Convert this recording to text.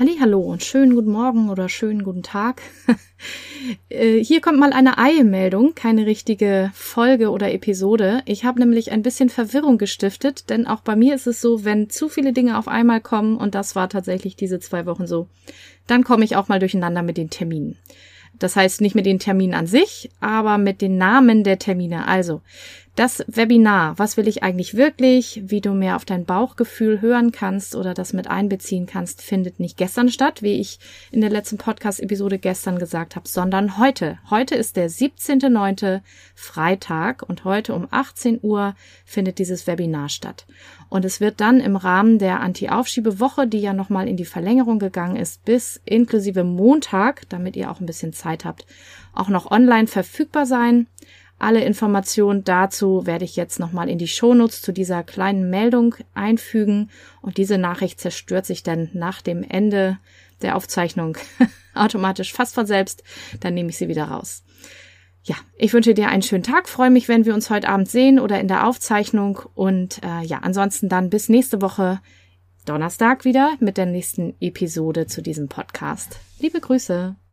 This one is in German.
Hallo und schönen guten Morgen oder schönen guten Tag. Äh, hier kommt mal eine Eilmeldung, keine richtige Folge oder Episode. Ich habe nämlich ein bisschen Verwirrung gestiftet, denn auch bei mir ist es so, wenn zu viele Dinge auf einmal kommen, und das war tatsächlich diese zwei Wochen so, dann komme ich auch mal durcheinander mit den Terminen. Das heißt nicht mit den Terminen an sich, aber mit den Namen der Termine. Also das Webinar, was will ich eigentlich wirklich, wie du mehr auf dein Bauchgefühl hören kannst oder das mit einbeziehen kannst, findet nicht gestern statt, wie ich in der letzten Podcast-Episode gestern gesagt habe, sondern heute. Heute ist der 17.9. Freitag und heute um 18 Uhr findet dieses Webinar statt. Und es wird dann im Rahmen der Anti-Aufschiebewoche, die ja nochmal in die Verlängerung gegangen ist, bis inklusive Montag, damit ihr auch ein bisschen Zeit habt, auch noch online verfügbar sein. Alle Informationen dazu werde ich jetzt nochmal in die Shownotes zu dieser kleinen Meldung einfügen und diese Nachricht zerstört sich dann nach dem Ende der Aufzeichnung automatisch fast von selbst. Dann nehme ich sie wieder raus. Ja, ich wünsche dir einen schönen Tag, freue mich, wenn wir uns heute Abend sehen oder in der Aufzeichnung und äh, ja, ansonsten dann bis nächste Woche Donnerstag wieder mit der nächsten Episode zu diesem Podcast. Liebe Grüße.